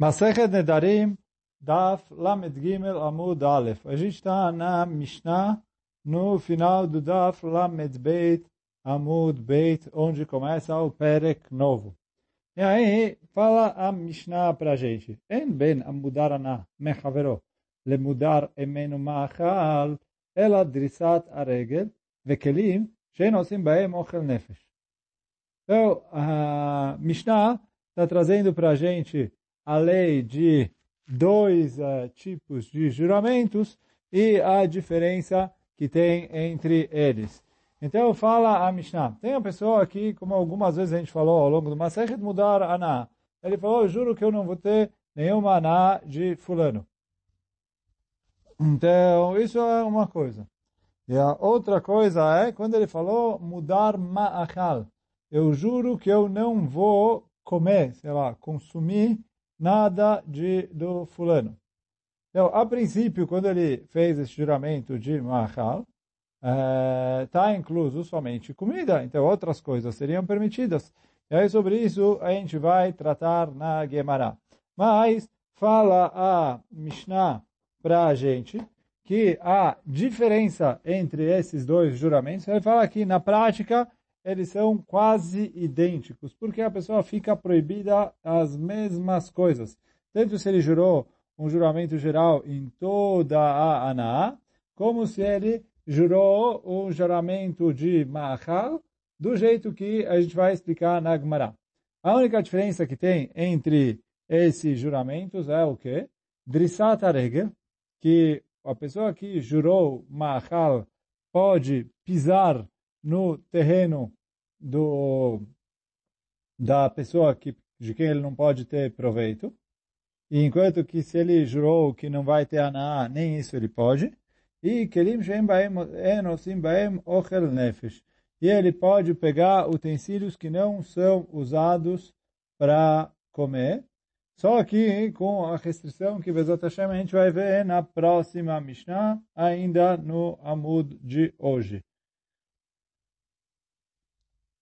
Masechet Nedarim, Daf Lamed Gimel Amud Aleph. A gente está na Mishnah, no final do Daf Lamed Beit Amud Beit, onde começa o Perek novo. E aí, fala a Mishnah para a gente. En ben amudar ana mechavero lemudar emenu ma'achal ela drisat aregel vekelim shein osim baem ochel nefesh. Então, a Mishnah está trazendo para a gente a lei de dois uh, tipos de juramentos e a diferença que tem entre eles. Então fala a Mishnah. Tem uma pessoa aqui, como algumas vezes a gente falou ao longo do Masechet Mudar Aná. Ele falou, eu juro que eu não vou ter nenhuma Aná de fulano. Então, isso é uma coisa. E a outra coisa é, quando ele falou, mudar ma'achal. Eu juro que eu não vou comer, sei lá, consumir nada de, do fulano. Então, a princípio, quando ele fez esse juramento de Mahal, está é, incluso somente comida, então outras coisas seriam permitidas. E aí, sobre isso, a gente vai tratar na Gemara. Mas, fala a Mishnah para a gente que a diferença entre esses dois juramentos, ele fala que, na prática, eles são quase idênticos, porque a pessoa fica proibida as mesmas coisas. Tanto se ele jurou um juramento geral em toda a Anaá, como se ele jurou um juramento de Ma'achal, do jeito que a gente vai explicar na Gemara. A única diferença que tem entre esses juramentos é o quê? Drissat Regel, que a pessoa que jurou Ma'achal pode pisar no terreno do, da pessoa que, de quem ele não pode ter proveito. E enquanto que se ele jurou que não vai ter aná, nem isso ele pode. E enosim baem nefesh. E ele pode pegar utensílios que não são usados para comer. Só que com a restrição que Bezat Hashem a gente vai ver na próxima Mishnah, ainda no Amud de hoje.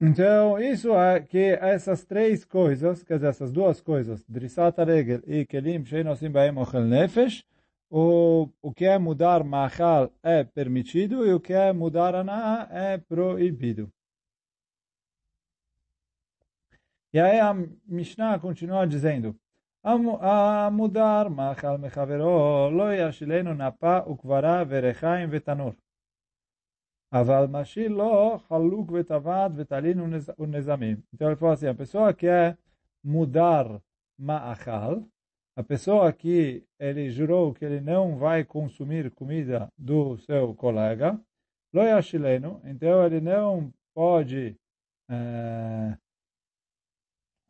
Então, isso é que essas três coisas, quer dizer, essas duas coisas, Drissat Regel e Kelim Sheinosim Baem Ochel Nefesh, o, o que é mudar Machal é permitido e o que é mudar Anaa é proibido. E aí a Mishnah continua dizendo, a mudar Machal Mechavero lo yashilenu napa ukvara verechaim vetanur. Aval mashilo haluk vetavad vetalin unezamim. Então ele falou assim, a pessoa que é mudar ma'achal, a pessoa que ele jurou que ele não vai consumir comida do seu colega, lo yashilenu, então ele não pode,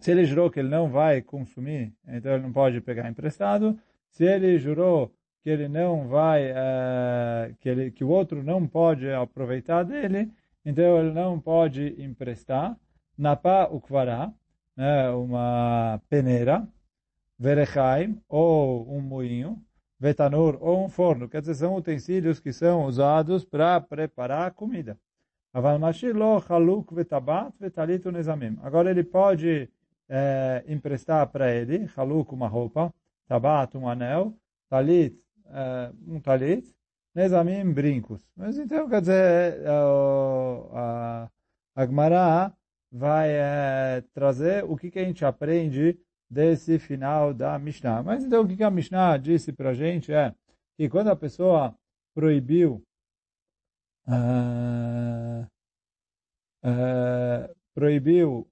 se ele jurou que ele não vai consumir, então ele não pode pegar emprestado, se ele jurou que ele não vai, uh, que, ele, que o outro não pode aproveitar dele, então ele não pode emprestar. Napa ukvara, né, uma peneira, verechaim, ou um moinho, vetanur, ou um forno. Quer dizer, são utensílios que são usados para preparar comida. Agora ele pode é, emprestar para ele, haluk, uma roupa, tabat, um anel, talit, um talit, nezamim, brincos. Mas então, quer dizer, uh, a, a Gemara vai uh, trazer o que, que a gente aprende desse final da Mishnah. Mas então, o que, que a Mishnah disse para a gente é que quando a pessoa proibiu uh, uh, proibiu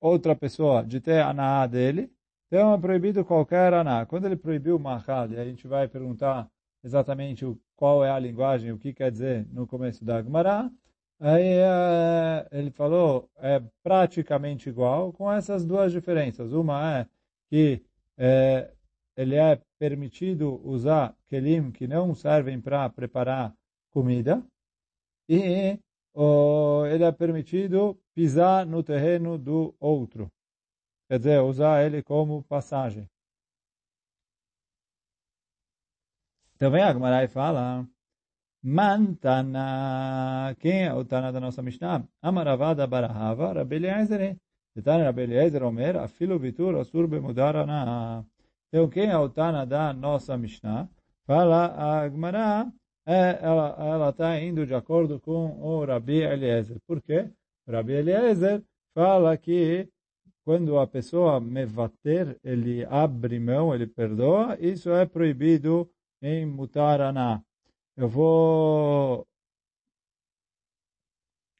outra pessoa de ter a dele, então é proibido qualquer aná. Quando ele proibiu e a gente vai perguntar exatamente qual é a linguagem, o que quer dizer no começo da Gemara, aí é, ele falou, é praticamente igual, com essas duas diferenças. Uma é que é, ele é permitido usar kelim que não servem para preparar comida, e ele é permitido pisar no terreno do outro. Quer dizer, usar ele como passagem. Então vem a Gemara e fala, Mantana, quem é o Tana da nossa Mishnah? Amaravada Barahava, Rabi Eliezer. Tana Rabi Eliezer Omer, Afilo Vitur Asur Bemudar Então, quem é o Tana da nossa Mishnah? Fala a Agmará, é, ela está indo de acordo com o Rabi Eliezer. Por quê? O Rabi Eliezer fala que quando a pessoa mevater, ele abre mão, ele perdoa, isso é proibido em Mutaraná. Eu vou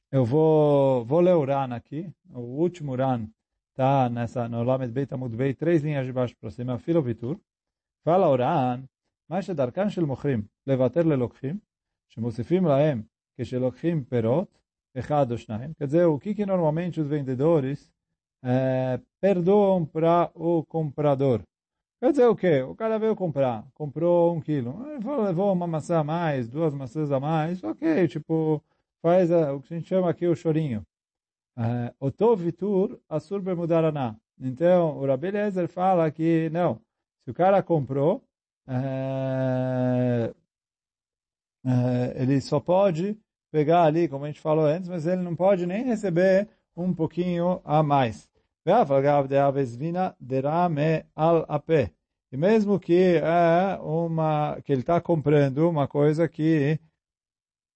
eu vou, vou ler o Ran aqui, o último Ran está nessa, no Lamed Beit Amud Beit, três linhas de baixo para cima, filo vitur. Fala o Ran, mas דרכן של מוכרים לוותר ללוקחים, שמוסיפים להם כשלוקחים פירות, אחד או שניים, quer dizer, o que, que normalmente os vendedores é, perdoam para o comprador. Quer dizer o quê? O cara veio comprar, comprou um quilo, levou uma maçã a mais, duas maçãs a mais, ok, tipo, faz a, o que a gente chama aqui o chorinho. É, o tov vitur asur bemudaraná. Então, o Rabi Eliezer fala que, não, se o cara comprou, é, é, ele só pode pegar ali, como a gente falou antes, mas ele não pode nem receber um pouquinho a mais. E mesmo que é uma que ele está comprando uma coisa que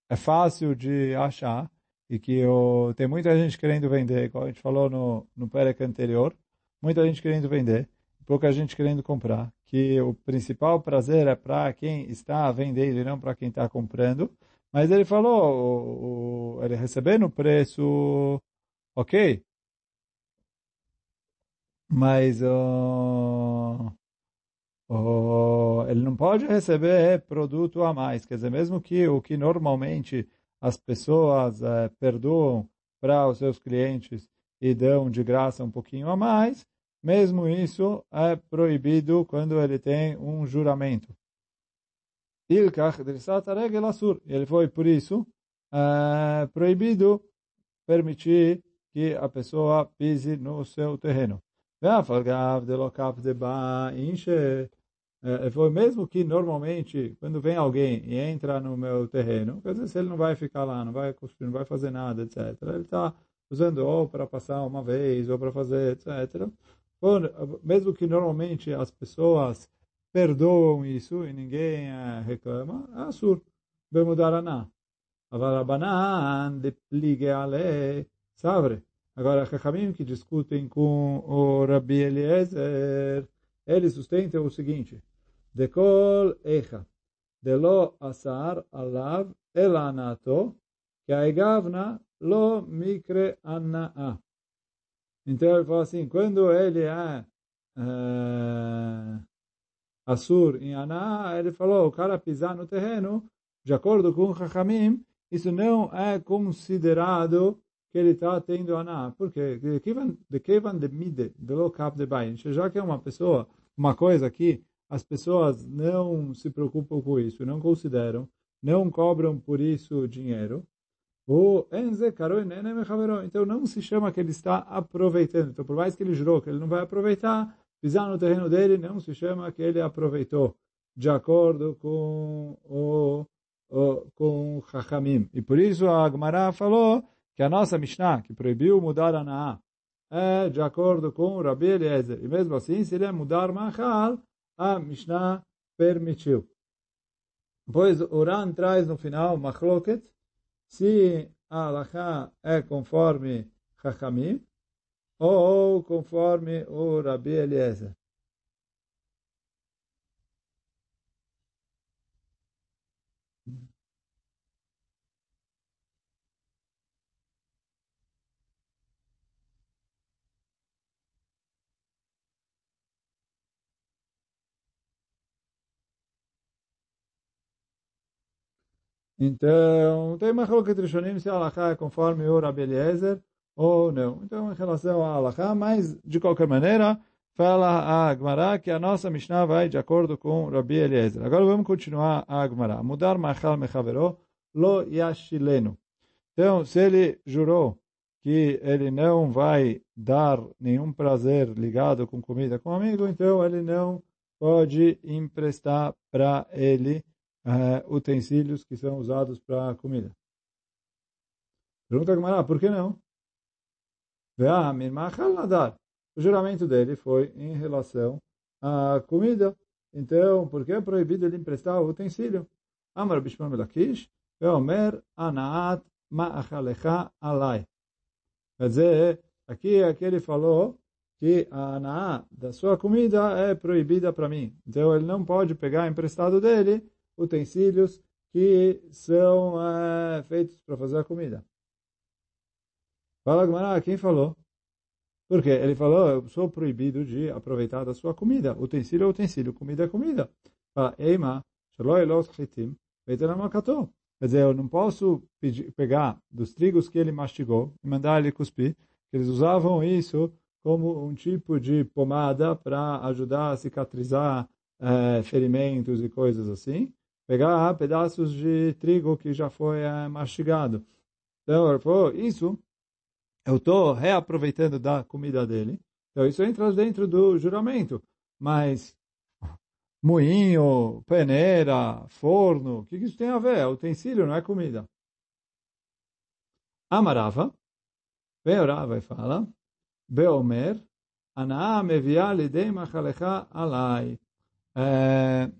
é fácil de achar e que o, tem muita gente querendo vender, como a gente falou no, no Perec anterior, muita gente querendo vender, pouca gente querendo comprar, que o principal prazer é para quem está vendendo e não para quem está comprando, mas ele falou, o, o, ele recebendo o preço, ok, mas uh, oh, ele não pode receber produto a mais. Quer dizer, mesmo que o que normalmente as pessoas eh, perdoam para os seus clientes e dão de graça um pouquinho a mais, mesmo isso é proibido quando ele tem um juramento. Ele foi, por isso, é, proibido permitir que a pessoa pise no seu terreno. É, foi mesmo que normalmente, quando vem alguém e entra no meu terreno, às vezes ele não vai ficar lá, não vai construir, não vai fazer nada, etc. Ele está usando ou para passar uma vez, ou para fazer, etc. mesmo que normalmente as pessoas perdoam isso e ninguém uh, reclama, é assur, bemudarana. Avarabanan pligue ale savre. Agora, Chachamim que discutem com o Rabi Eliezer, eles sustentam o seguinte, Dekol Echa, Delo Asar Alav Elanato, que a Egavna Lo Mikre Anna'a. Então ele fala assim, quando ele é uh, Assur em Anaa, ele falou, o cara pisar no terreno, de acordo com Chachamim, isso não é considerado ele está tendo aná. Por quê? De Kevan de Mide, de Lokap de Bain. Já que é uma pessoa, uma coisa que as pessoas não se preocupam com isso, não consideram, não cobram por isso dinheiro. O Enze Então não se chama que ele está aproveitando. Então por mais que ele jurou que ele não vai aproveitar, pisar no terreno dele, não se chama que ele aproveitou. De acordo com o, o com Chachamim. E por isso a Agmará falou que a nossa Mishnah, que proibiu mudar a Naá, é de acordo com o Rabi Eliezer. E mesmo assim, se ele é mudar Machal, a Mishnah permitiu. Pois o Ran traz no final Machloket, se a Alaha é conforme Chachamim, ou conforme o Rabi Eliezer. Então, tem Machloket Rishonim se a Alaha é conforme o Rabi Eliezer ou não. Então, em relação a Alaha, mas, de qualquer maneira, fala a Agmará que a nossa Mishnah vai de acordo com Rabi Eliezer. Agora vamos continuar a Agmará. Mudar Machal Mechavero lo yashileno. Então, se ele jurou que ele não vai dar nenhum prazer ligado com comida com amigo, então ele não pode emprestar para ele uh, utensílios que são usados para comida. Pergunta a Gamara, por que não? O juramento dele foi em relação a comida. Então, por que é proibido ele emprestar o utensílio? Amar Bishman Melakish, Veomer Anaat Ma'achalecha Alai. Quer dizer, aqui, aqui ele falou que a anaá da sua comida é proibida para mim. Então ele não pode pegar emprestado dele utensílios que são é, feitos para fazer a comida. Fala Gmará, quem falou? Porque ele falou, eu sou proibido de aproveitar da sua comida. Utensílio é utensílio, comida é comida. Fala, Eima, Quer dizer, eu não posso pedir, pegar dos trigos que ele mastigou e mandar ele cuspir. Eles usavam isso como um tipo de pomada para ajudar a cicatrizar é, ferimentos e coisas assim. Pegar pedaços de trigo que já foi é, mastigado. Então, ele falou, isso eu estou reaproveitando da comida dele. Então, isso entra dentro do juramento. Mas moinho, peneira, forno, o que isso tem a ver? É utensílio, não é comida. Amarava, vem orava e fala, Beomer, Anaa mevia lidei machalecha alai. É,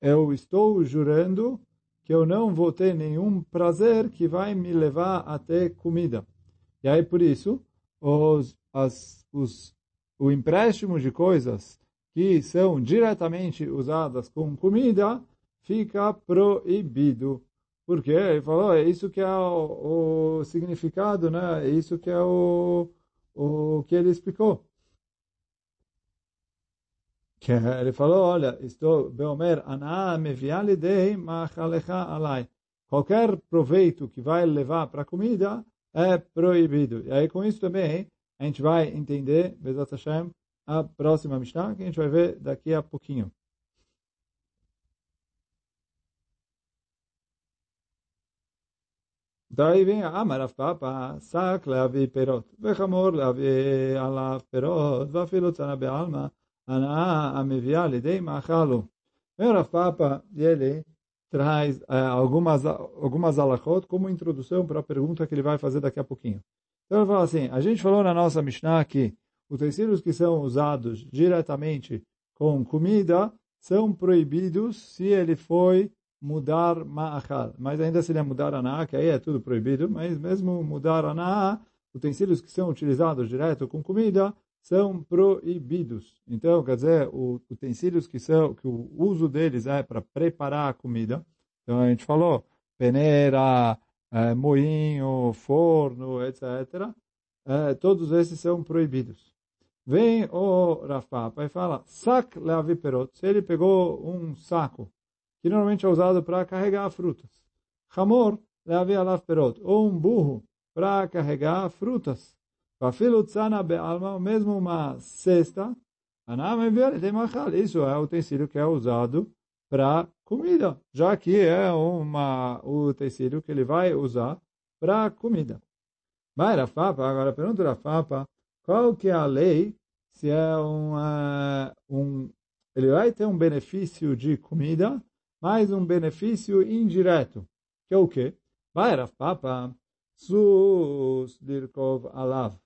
eu estou jurando que eu não vou ter nenhum prazer que vai me levar até comida. E aí, por isso, os, as, os, o empréstimo de coisas que são diretamente usadas com comida fica proibido. Porque ele falou, é isso que é o, o significado, né? É isso que é o o que ele explicou que ele falou, olha, estou, Beomer, Aná mevialidei machalecha alai. Qualquer proveito que vai levar para a comida é proibido. E aí com isso também a gente vai entender, Bezat Hashem, a próxima Mishnah, que a gente vai ver daqui a pouquinho. Daí vem a ah, Amarav Papa, Sak Leavi Perot, Vechamor Leavi Alav Perot, Vafilo Tzana Bealma, Anaa ameviá lidei ma'achalo. Vem Papa ele traz é, algumas algumas alachot como introdução para a pergunta que ele vai fazer daqui a pouquinho. Então ele fala assim, a gente falou na nossa Mishnah que os tecidos que são usados diretamente com comida são proibidos se ele foi mudar ma'achal. Mas ainda se ele é mudar aná, que aí é tudo proibido, mas mesmo mudar aná, utensílios que são utilizados direto com comida são proibidos. Então, quer dizer, os utensílios que são, que o uso deles é para preparar a comida. Então, a gente falou, peneira, é, moinho, forno, etc. É, todos esses são proibidos. Vem o Rafapa e fala, sac leaviperot. Se ele pegou um saco que normalmente é usado para carregar frutas. Hamor, leave alav perot, ou um burro para carregar frutas. Pafilu tzana be'alma, mesmo uma cesta, isso é o utensílio que é usado para comida, já que é uma, o utensílio que ele vai usar para comida. Vai, Rafapa, agora pergunta Rafapa, qual que é a lei se é um, um, ele vai ter um benefício de comida mais um benefício indireto, que é o quê? Vai, Rav Papa, sus lirkov alav,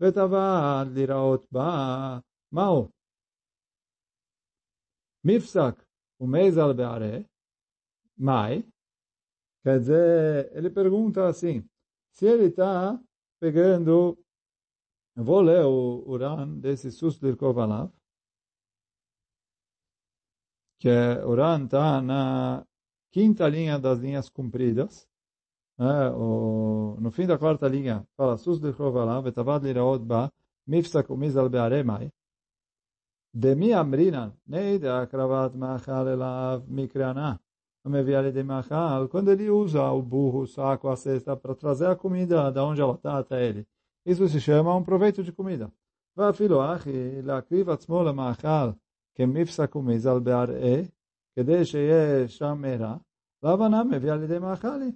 liraot ba, mao. Mifsak, o mezal beare, mai, quer dizer, ele pergunta assim, se ele está pegando, vou ler o Uran desse sus lirkov alav, que Uran está na quinta linha das linhas compridas É, o, no fim da quarta linha, fala Sus de Chovalav, Betavad Liraot Ba, Mifsak Umizal Bearemai. Demi Amrina, Neid Akravat Machal Elav Mikreana. Ameviale de Machal, quando ele usa o burro, o saco, a cesta para trazer a comida da onde ela está até ele. Isso se chama um proveito de comida. ואפילו אחי, להקריב עצמו למאכל כמפסק ומזל בארעה, כדי שיהיה שם מרע, להבנה מביא על ידי מאכלי.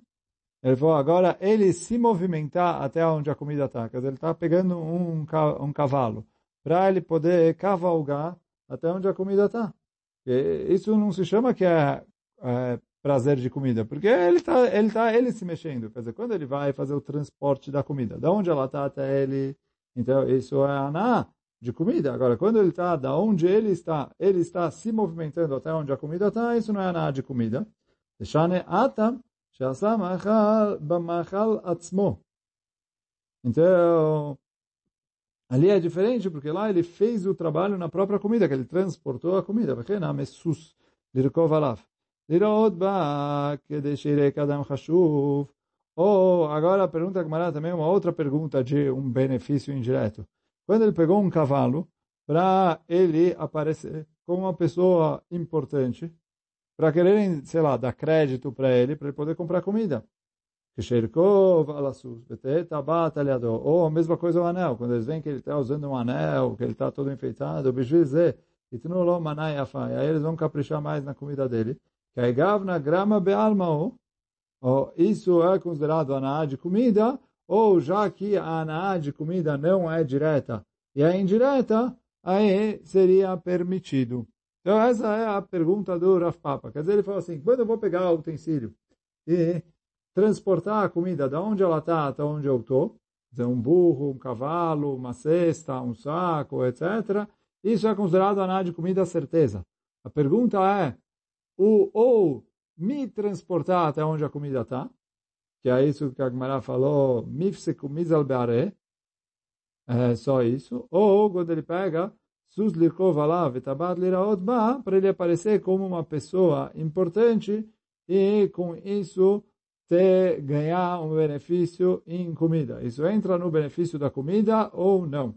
Ele falou, agora ele se movimentar até onde a comida está. Quer dizer, ele está pegando um, um cavalo para ele poder cavalgar até onde a comida está. Isso não se chama que é, é prazer de comida, porque ele está ele tá, ele se mexendo. Quer dizer, quando ele vai fazer o transporte da comida, da onde ela está até ele, então isso é aná. de comida. Agora, quando ele está, da onde ele está, ele está se movimentando até onde a comida está, isso não é nada de comida. Deixane atam, então, ali é diferente, porque lá ele fez o trabalho na própria comida, que ele transportou a comida. Vachena mesus lirkov alav. Lirod ba kedeshirek adam chashuv. Ou, agora a pergunta que Gemara também é uma outra pergunta de um benefício indireto. Quando ele pegou um cavalo, para ele aparecer como uma pessoa importante, para quererem, sei lá, dar crédito para ele, para ele poder comprar comida. Ou a mesma coisa o anel, quando eles veem que ele está usando um anel, que ele está todo enfeitado, aí eles vão caprichar mais na comida dele. grama isso é considerado aná de comida, ou já que a aná de comida não é direta e é indireta, aí seria permitido. Então, essa é a pergunta do Rav Papa. Quer dizer, ele falou assim, quando eu vou pegar o utensílio e transportar a comida da onde ela está até onde eu estou, dizer, um burro, um cavalo, uma cesta, um saco, etc., isso é considerado aná de comida certeza. A pergunta é, o, ou me transportar até onde a comida está, que é isso que a Gemara falou, mifseku mizal beare, é só isso, ou quando ele pega Ba, para ele aparecer como uma pessoa importante e com isso ter, ganhar um benefício em comida. Isso entra no benefício da comida ou não?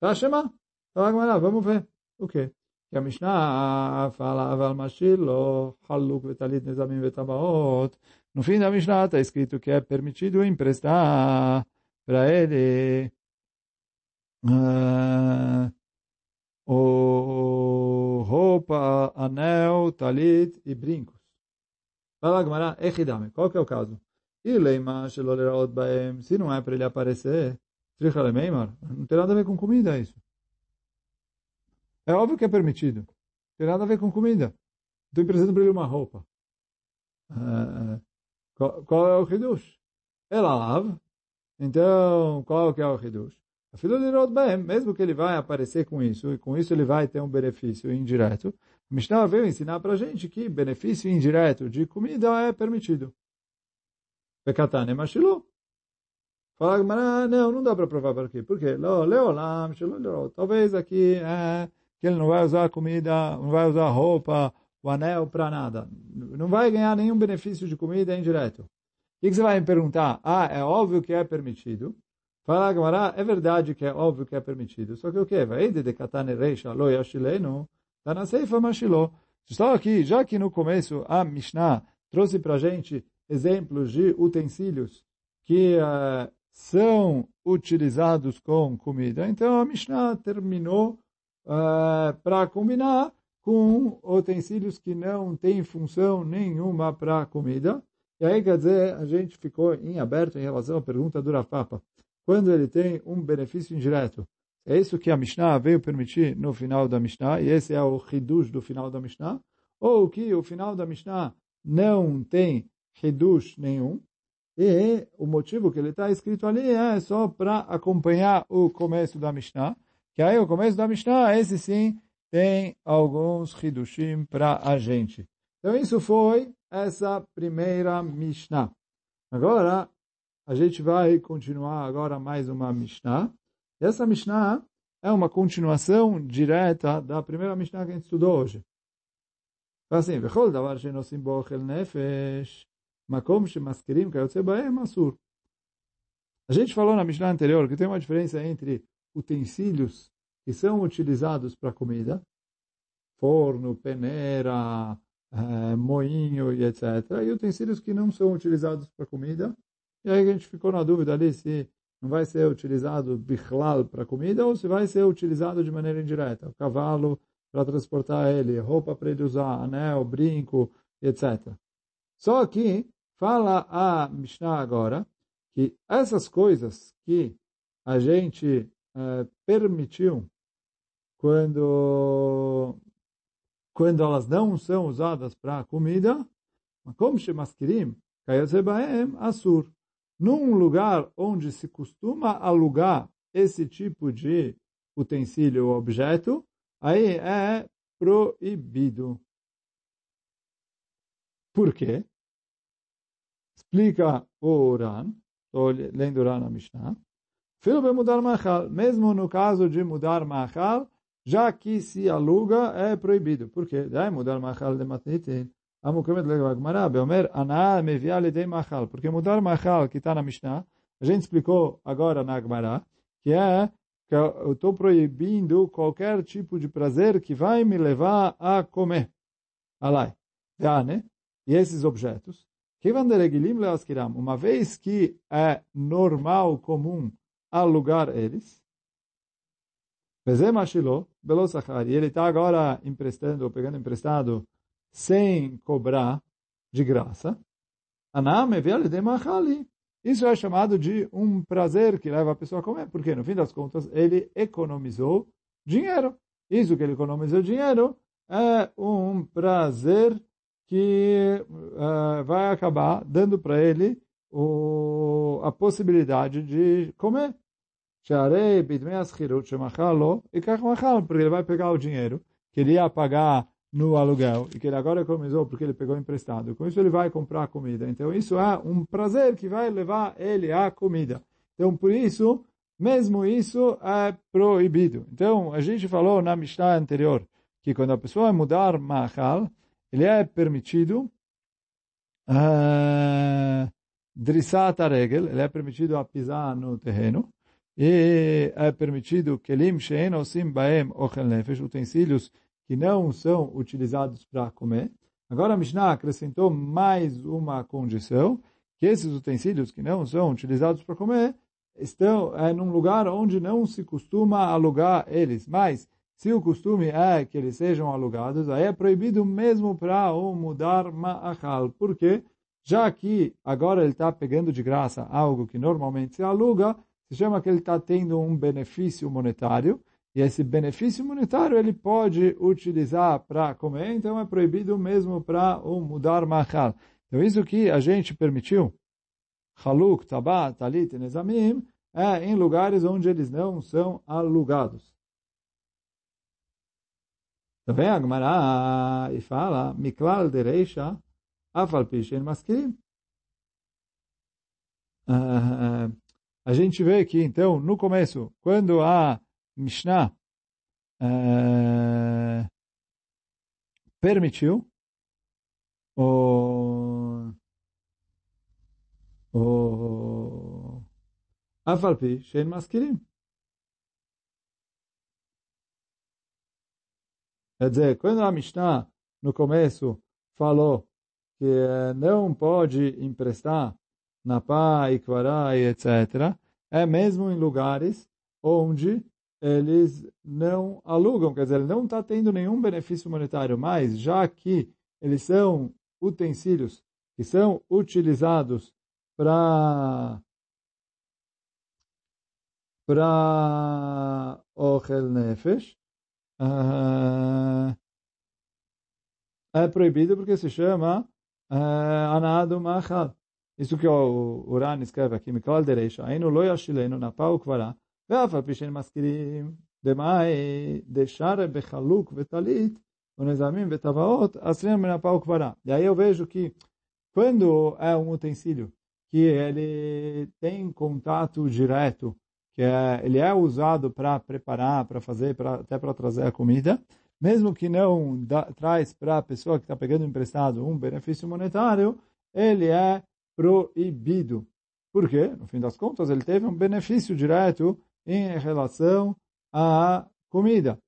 Tá, Shema? Fala, vamos ver. O quê? Que a Mishnah fala aval mashilo, haluk vetalit nezamim vetabaot. No fim da Mishnah está escrito que é permitido emprestar para ele uh, o roupa, anel, talit e brincos. Fala Gamara, Echidame, qual que é o caso? Se não é para ele aparecer, trichalemeimar, não tem nada a ver com comida isso. É óbvio que é permitido. Não tem nada a ver com comida. Estou emprestando para ele uma roupa. Uh, qual, qual, é o Hidush? Ela lava. Então, qual que é o Hidush? Mesmo que ele vai aparecer com isso, e com isso ele vai ter um benefício indireto, Mishnah veio ensinar para a gente que benefício indireto de comida é permitido. Pekatane machilu. Fala, mas não, não dá para provar para quê? Por quê? Leolam, Talvez aqui é que ele não vai usar comida, não vai usar roupa, o anel para nada. Não vai ganhar nenhum benefício de comida indireto. O que você vai me perguntar? Ah, é óbvio que é permitido. Fala agora, é verdade que é óbvio que é permitido. Só que o que? Vai de katane reisha lo yashilenu, tá na seifa mashilo. Só aqui, já que no começo a Mishnah trouxe para gente exemplos de utensílios que uh, são utilizados com comida. Então a Mishnah terminou uh, para combinar com utensílios que não têm função nenhuma para comida. E aí, quer dizer, a gente ficou em aberto em relação à pergunta do Rafapa quando ele tem um benefício indireto. É isso que a Mishnah veio permitir no final da Mishnah, e esse é o Hidush do final da Mishnah, ou que o final da Mishnah não tem Hidush nenhum, e o motivo que ele está escrito ali é só para acompanhar o começo da Mishnah, que aí o começo da Mishnah, esse sim, tem alguns Hidushim para a gente. Então isso foi essa primeira Mishnah. Agora, a gente vai continuar agora mais uma Mishnah. Essa Mishnah é uma continuação direta da primeira Mishnah que a gente estudou hoje. Assim, davar shenosim bochel nefesh, makom shemaskirim kayotze baem asur. A gente falou na Mishnah anterior que tem uma diferença entre utensílios que são utilizados para comida, forno, peneira, eh, moinho e etc. E utensílios que não são utilizados para comida, e aí a gente ficou na dúvida ali se não vai ser utilizado bichlal para comida ou se vai ser utilizado de maneira indireta. O cavalo para transportar ele, roupa para ele usar, anel, brinco, etc. Só que fala a Mishnah agora que essas coisas que a gente é, permitiu quando quando elas não são usadas para comida, como shemaskirim, kayotzebaem asur num lugar onde se costuma alugar esse tipo de utensílio ou objeto, aí é proibido. Por quê? Explica o Uran, estou lendo Uran na Mishnah. Filho bem mudar machal, mesmo no caso de mudar machal, já que se aluga é proibido. Por quê? Daí mudar machal de matnitin. Machal. Porque mudar machal que está na Mishnah, a gente explicou agora na Gemara, que é que eu estou proibindo qualquer tipo de prazer que vai me levar a comer. Alai. né? E esses objetos. Uma vez que é normal, comum, alugar eles, e ele está agora emprestando, ou pegando emprestado, sem cobrar de graça. Isso é chamado de um prazer que leva a pessoa a comer, porque no fim das contas ele economizou dinheiro. Isso que ele economizou dinheiro é um prazer que uh, vai acabar dando para ele o, a possibilidade de comer. Porque ele vai pegar o dinheiro que ele ia pagar no aluguel e que ele agora economizou porque ele pegou emprestado. Com isso ele vai comprar comida. Então isso é um prazer que vai levar ele à comida. Então por isso, mesmo isso é proibido. Então a gente falou na Mishnah anterior que quando a pessoa mudar machal, ele é permitido uh, a regel, ele é permitido a pisar no terreno e é permitido kelim she'en osim baem ochel nefesh, utensílios que não são utilizados para comer. Agora a Mishnah acrescentou mais uma condição, que esses utensílios que não são utilizados para comer estão é, num lugar onde não se costuma alugar eles. Mas, se o costume é que eles sejam alugados, aí é proibido mesmo para o mudar ma'achal. Por quê? Já que agora ele está pegando de graça algo que normalmente se aluga, se chama que ele está tendo um benefício monetário, e esse benefício monetário ele pode utilizar para comer, então é proibido mesmo para o mudar machal. Então isso que a gente permitiu, haluk, tabat, talit, nezamim, é em lugares onde eles não são alugados. Então vem a Gemara e fala, miklal dereisha, afal maskirim. A gente vê que, então, no começo, quando a Mishnah uh, permitiu o o Afalpi Shen Maskirim. Quer dizer, quando a Mishnah, no começo, falou que não pode emprestar na pá, Ikvará e etc., é mesmo em lugares onde eles não alugam, quer dizer, ele não está tendo nenhum benefício monetário, mas já que eles são utensílios que são utilizados para para ochel nefesh, uh, é proibido porque se chama uh, anado machal. Isso que o Uran escreve aqui, Mikal Dereisha, Ainu lo yashilenu na pau kvará, ואף על פי שהם מזכירים דמאי דשאר בחלוק וטלית, ונזמים וטבעות, אסרים מנפה וכברה. E aí eu vejo que quando é um utensílio que ele tem contato direto, que é, ele é usado para preparar, para fazer, pra, até para trazer a comida, mesmo que não dá, traz para a pessoa que está pegando emprestado um benefício monetário, ele é proibido. Por quê? No fim das contas, ele teve um benefício direto em relação à comida.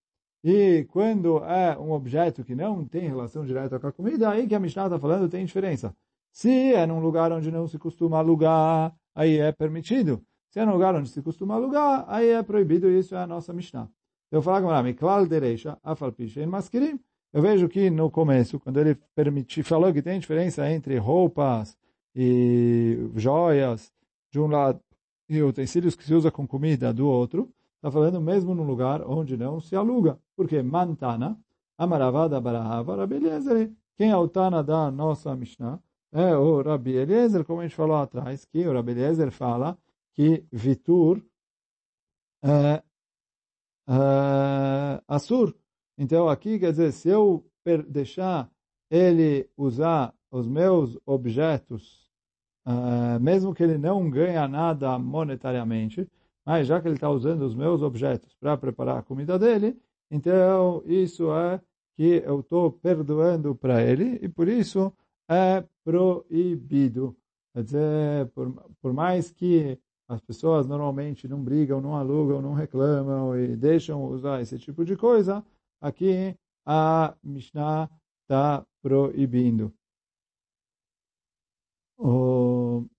E quando é um objeto que não tem relação direta com a comida, aí que a Mishnah está falando tem diferença. Se é num lugar onde não se costuma alugar, aí é permitido. Se é num lugar onde se costuma alugar, aí é proibido, isso é a nossa Mishnah. Eu falo com Miklal derecha, afalpishen maskirim. Eu vejo que no começo, quando ele permiti, falou que tem diferença entre roupas e joias, de um lado, e utensílios que se usa com comida do outro, está falando mesmo num lugar onde não se aluga. Porque mantana, amaravada barahava, Rabi Eliezer. Quem é o Tana da nossa Mishnah? É o Rabi Eliezer, como a gente falou atrás, que o Rabi Eliezer fala que Vitur é, uh, Assur. Então aqui quer dizer, se eu deixar ele usar os meus objetos, uh, mesmo que ele não ganha nada monetariamente, mas já que ele está usando os meus objetos para preparar a comida dele, então isso é que eu estou perdoando para ele e por isso é proibido. Quer dizer, por, por mais que as pessoas normalmente não brigam, não alugam, não reclamam e deixam usar esse tipo de coisa, aqui a Mishnah está proibindo.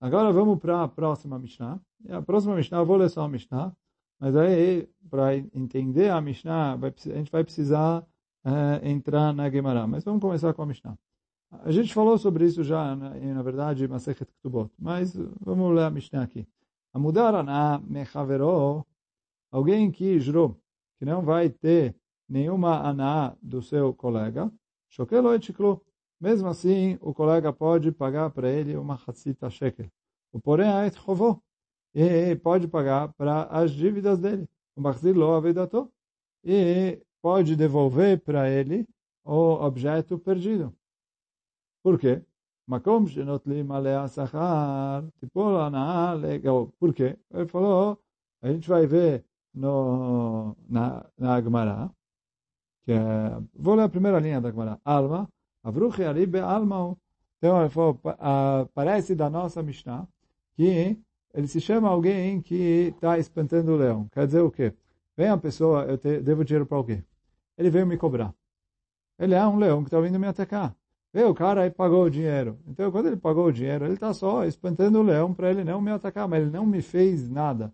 Agora vamos para a próxima Mishnah. A próxima Mishnah, eu vou ler só a Mishnah, mas aí, para entender a Mishnah, vai, a gente vai precisar é, entrar na Gemara. Mas vamos começar com a Mishnah. A gente falou sobre isso já, na, na verdade, Masechet Ketubot, mas vamos ler a Mishnah aqui. Amudar ana mechaveró, alguém que jurou que não vai ter nenhuma aná do seu colega, shokelo etiklo. Mesmo assim, o colega pode pagar para ele uma hatzita shekel. O porém é chovó. E pode pagar para as dívidas dele. O machzir lo avedato. E pode devolver para ele o objeto perdido. Por quê? Makom shenotlim alea sachar, anaa legal. Por quê? Ele falou, a gente vai ver no, na, na Agmará, que é, vou ler a primeira linha da Agmará. Alma, avruchi aribe alma. Então, ele falou, parece da nossa Mishnah, que ele se chama alguém que está espantando o leão. Quer dizer o quê? Vem a pessoa, eu te, devo dinheiro para alguém. Ele veio me cobrar. Ele é um leão que está vindo me atacar. Veio o cara e pagou o dinheiro. Então, quando ele pagou o dinheiro, ele está só espantando o leão para ele não me atacar, mas ele não me fez nada.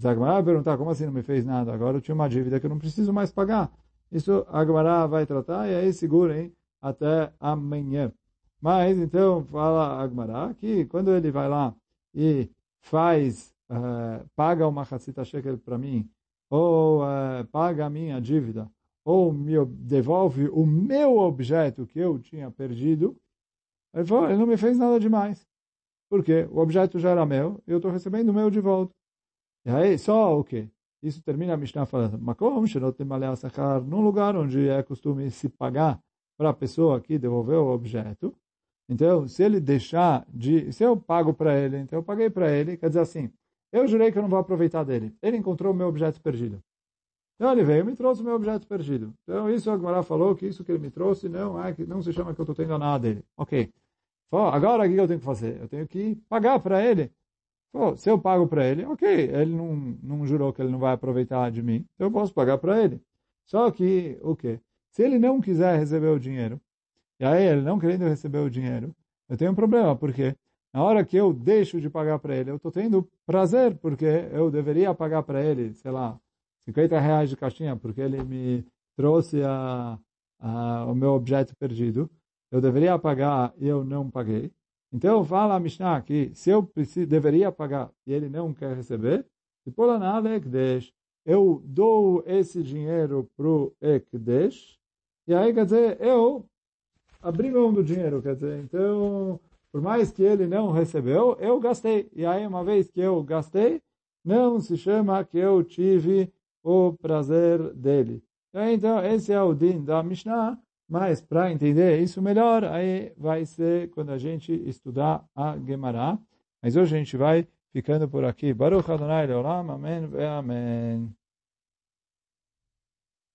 Zagmará vai perguntar, como assim não me fez nada? Agora eu tinha uma dívida que eu não preciso mais pagar. Isso Agmará vai tratar e aí segurem até amanhã. Mas, então, fala Agmará que quando ele vai lá e faz, uh, paga uma Hatzita Shekel para mim, ou uh, paga a minha dívida, ou me devolve o meu objeto que eu tinha perdido, ele falou, ele não me fez nada demais. Por quê? O objeto já era meu eu estou recebendo o meu de volta. E aí, só o quê? Isso termina a Mishnah falando, Makom shenotim sachar, num lugar onde é costume se pagar para a pessoa que devolveu o objeto. Então, se ele deixar de... Se eu pago para ele, então eu paguei para ele, quer dizer assim, eu jurei que eu não vou aproveitar dele. Ele encontrou o meu objeto perdido. Então ele veio e me trouxe o meu objeto perdido. Então isso a Gemara falou que isso que ele me trouxe não é que não se chama que eu estou tendo nada dele. Ok. agora o que eu tenho que fazer? Eu tenho que pagar para ele. se eu pago para ele, ok, ele não, não jurou que ele não vai aproveitar de mim, então eu posso pagar para ele. Só que, o okay, quê? Se ele não quiser receber o dinheiro, e aí ele não querendo receber o dinheiro, eu tenho um problema, porque na hora que eu deixo de pagar para ele, eu estou tendo prazer, porque eu deveria pagar para ele, sei lá, 50 reais de caixinha, porque ele me trouxe a, a, o meu objeto perdido. Eu deveria pagar e eu não paguei. Então, fala a Mishnah que se eu preciso, deveria pagar e ele não quer receber, eu dou esse dinheiro para o Ekdesh, e aí, quer dizer, eu abri mão do dinheiro, quer dizer, então, por mais que ele não recebeu, eu gastei. E aí, uma vez que eu gastei, não se chama que eu tive o prazer dele. Então, esse é o din da Mishnah, mas para entender isso melhor, aí vai ser quando a gente estudar a Gemara. Mas hoje a gente vai ficando por aqui. Baruch Adonai Leolam, Amém Amém.